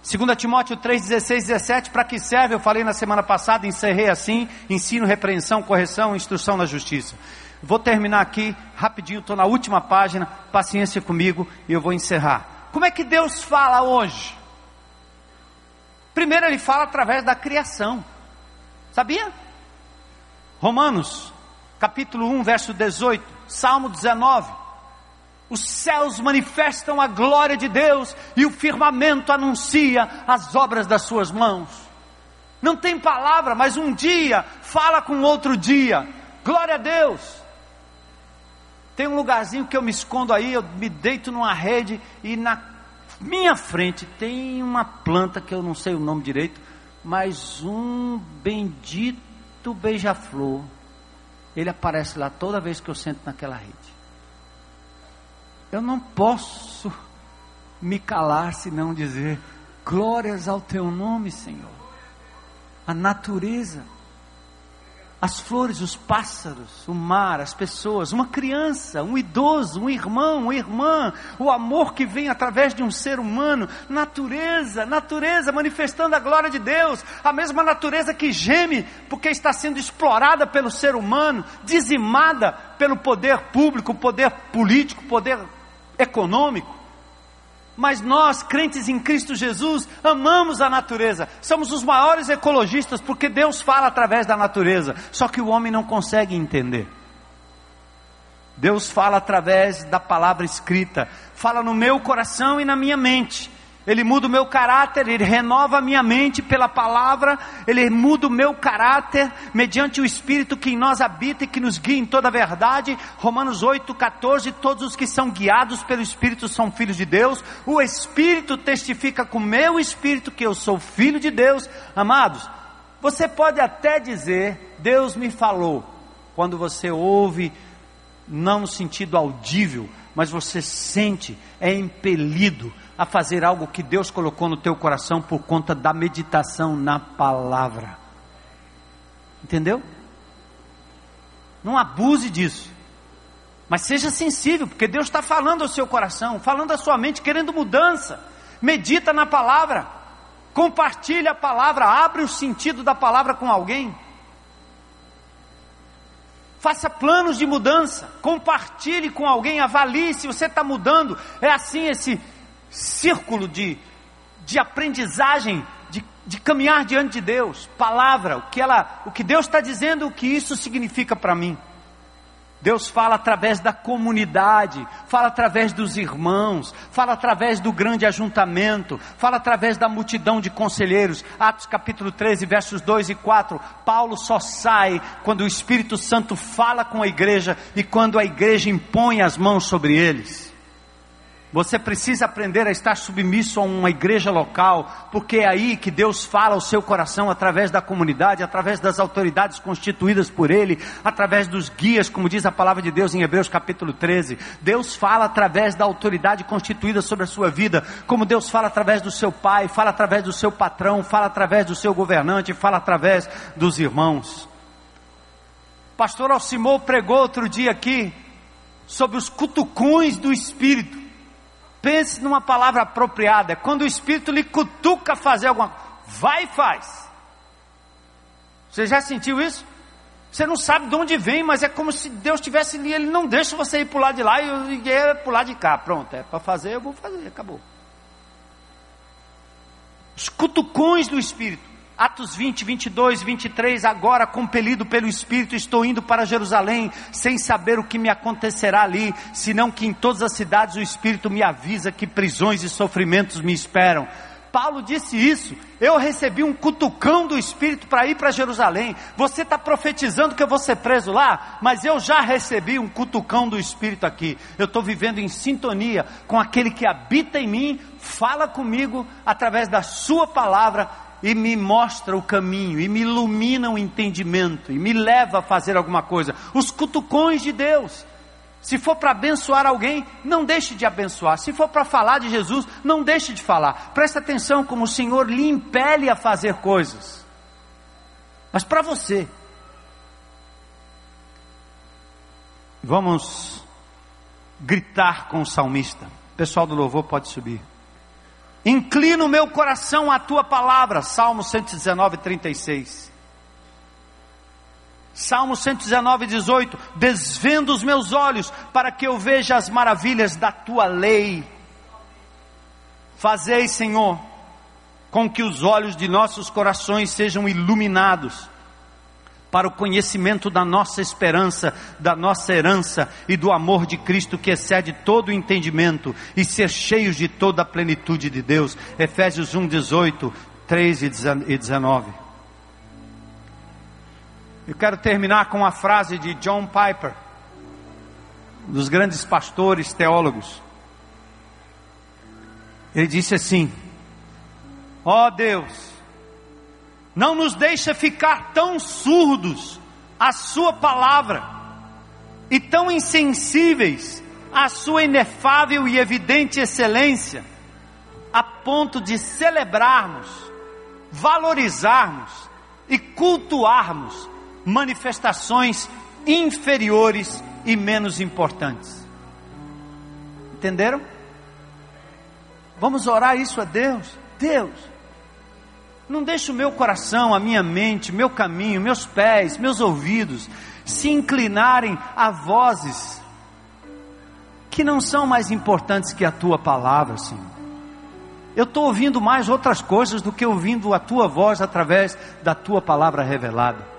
2 Timóteo 3, 16, 17, para que serve? Eu falei na semana passada, encerrei assim: ensino, repreensão, correção, instrução na justiça. Vou terminar aqui rapidinho, estou na última página, paciência comigo e eu vou encerrar. Como é que Deus fala hoje? Primeiro, Ele fala através da criação, sabia? Romanos, capítulo 1, verso 18, Salmo 19. Os céus manifestam a glória de Deus e o firmamento anuncia as obras das suas mãos. Não tem palavra, mas um dia fala com outro dia. Glória a Deus. Tem um lugarzinho que eu me escondo aí, eu me deito numa rede e na minha frente tem uma planta que eu não sei o nome direito, mas um bendito beija-flor. Ele aparece lá toda vez que eu sento naquela rede. Eu não posso me calar se não dizer Glórias ao teu nome, Senhor. A natureza as flores, os pássaros, o mar, as pessoas, uma criança, um idoso, um irmão, uma irmã, o amor que vem através de um ser humano, natureza, natureza manifestando a glória de Deus, a mesma natureza que geme porque está sendo explorada pelo ser humano, dizimada pelo poder público, poder político, poder econômico. Mas nós, crentes em Cristo Jesus, amamos a natureza. Somos os maiores ecologistas porque Deus fala através da natureza. Só que o homem não consegue entender. Deus fala através da palavra escrita, fala no meu coração e na minha mente. Ele muda o meu caráter, Ele renova a minha mente pela palavra, Ele muda o meu caráter mediante o Espírito que em nós habita e que nos guia em toda a verdade. Romanos 8, 14, todos os que são guiados pelo Espírito são filhos de Deus. O Espírito testifica com o meu Espírito que eu sou filho de Deus. Amados, você pode até dizer, Deus me falou, quando você ouve, não no sentido audível, mas você sente, é impelido a fazer algo que Deus colocou no teu coração por conta da meditação na palavra. Entendeu? Não abuse disso. Mas seja sensível, porque Deus está falando ao seu coração, falando à sua mente, querendo mudança. Medita na palavra, compartilhe a palavra, abre o sentido da palavra com alguém. Faça planos de mudança, compartilhe com alguém, avalie se você está mudando. É assim esse círculo de, de aprendizagem, de, de caminhar diante de Deus, palavra, o que, ela, o que Deus está dizendo, o que isso significa para mim. Deus fala através da comunidade, fala através dos irmãos, fala através do grande ajuntamento, fala através da multidão de conselheiros. Atos capítulo 13, versos 2 e 4. Paulo só sai quando o Espírito Santo fala com a igreja e quando a igreja impõe as mãos sobre eles. Você precisa aprender a estar submisso a uma igreja local, porque é aí que Deus fala ao seu coração através da comunidade, através das autoridades constituídas por Ele, através dos guias, como diz a palavra de Deus em Hebreus capítulo 13. Deus fala através da autoridade constituída sobre a sua vida, como Deus fala através do seu pai, fala através do seu patrão, fala através do seu governante, fala através dos irmãos. Pastor Alcimou pregou outro dia aqui sobre os cutucões do Espírito. Pense numa palavra apropriada. Quando o Espírito lhe cutuca fazer alguma coisa, vai e faz. Você já sentiu isso? Você não sabe de onde vem, mas é como se Deus estivesse ali, Ele não deixa você ir para lado de lá e ir para lado de cá. Pronto, é para fazer, eu vou fazer, acabou. Os cutucões do Espírito. Atos 20, 22, 23, agora compelido pelo Espírito, estou indo para Jerusalém, sem saber o que me acontecerá ali, senão que em todas as cidades o Espírito me avisa que prisões e sofrimentos me esperam. Paulo disse isso. Eu recebi um cutucão do Espírito para ir para Jerusalém. Você está profetizando que eu vou ser preso lá, mas eu já recebi um cutucão do Espírito aqui. Eu estou vivendo em sintonia com aquele que habita em mim, fala comigo através da Sua palavra e me mostra o caminho, e me ilumina o entendimento, e me leva a fazer alguma coisa. Os cutucões de Deus. Se for para abençoar alguém, não deixe de abençoar. Se for para falar de Jesus, não deixe de falar. Presta atenção como o Senhor lhe impele a fazer coisas. Mas para você. Vamos gritar com o salmista. O pessoal do louvor pode subir. Inclino o meu coração à tua palavra. Salmo 119, 36. Salmo 119, 18. Desvendo os meus olhos para que eu veja as maravilhas da tua lei. Fazei, Senhor, com que os olhos de nossos corações sejam iluminados para o conhecimento da nossa esperança, da nossa herança e do amor de Cristo que excede todo o entendimento e ser cheios de toda a plenitude de Deus. Efésios 1, 18, 3 e 19. Eu quero terminar com uma frase de John Piper, um dos grandes pastores teólogos. Ele disse assim: Ó oh Deus, não nos deixa ficar tão surdos à Sua palavra e tão insensíveis à Sua inefável e evidente excelência, a ponto de celebrarmos, valorizarmos e cultuarmos manifestações inferiores e menos importantes. Entenderam? Vamos orar isso a Deus. Deus, não deixe o meu coração, a minha mente, meu caminho, meus pés, meus ouvidos se inclinarem a vozes que não são mais importantes que a tua palavra, Senhor. Eu estou ouvindo mais outras coisas do que ouvindo a tua voz através da tua palavra revelada.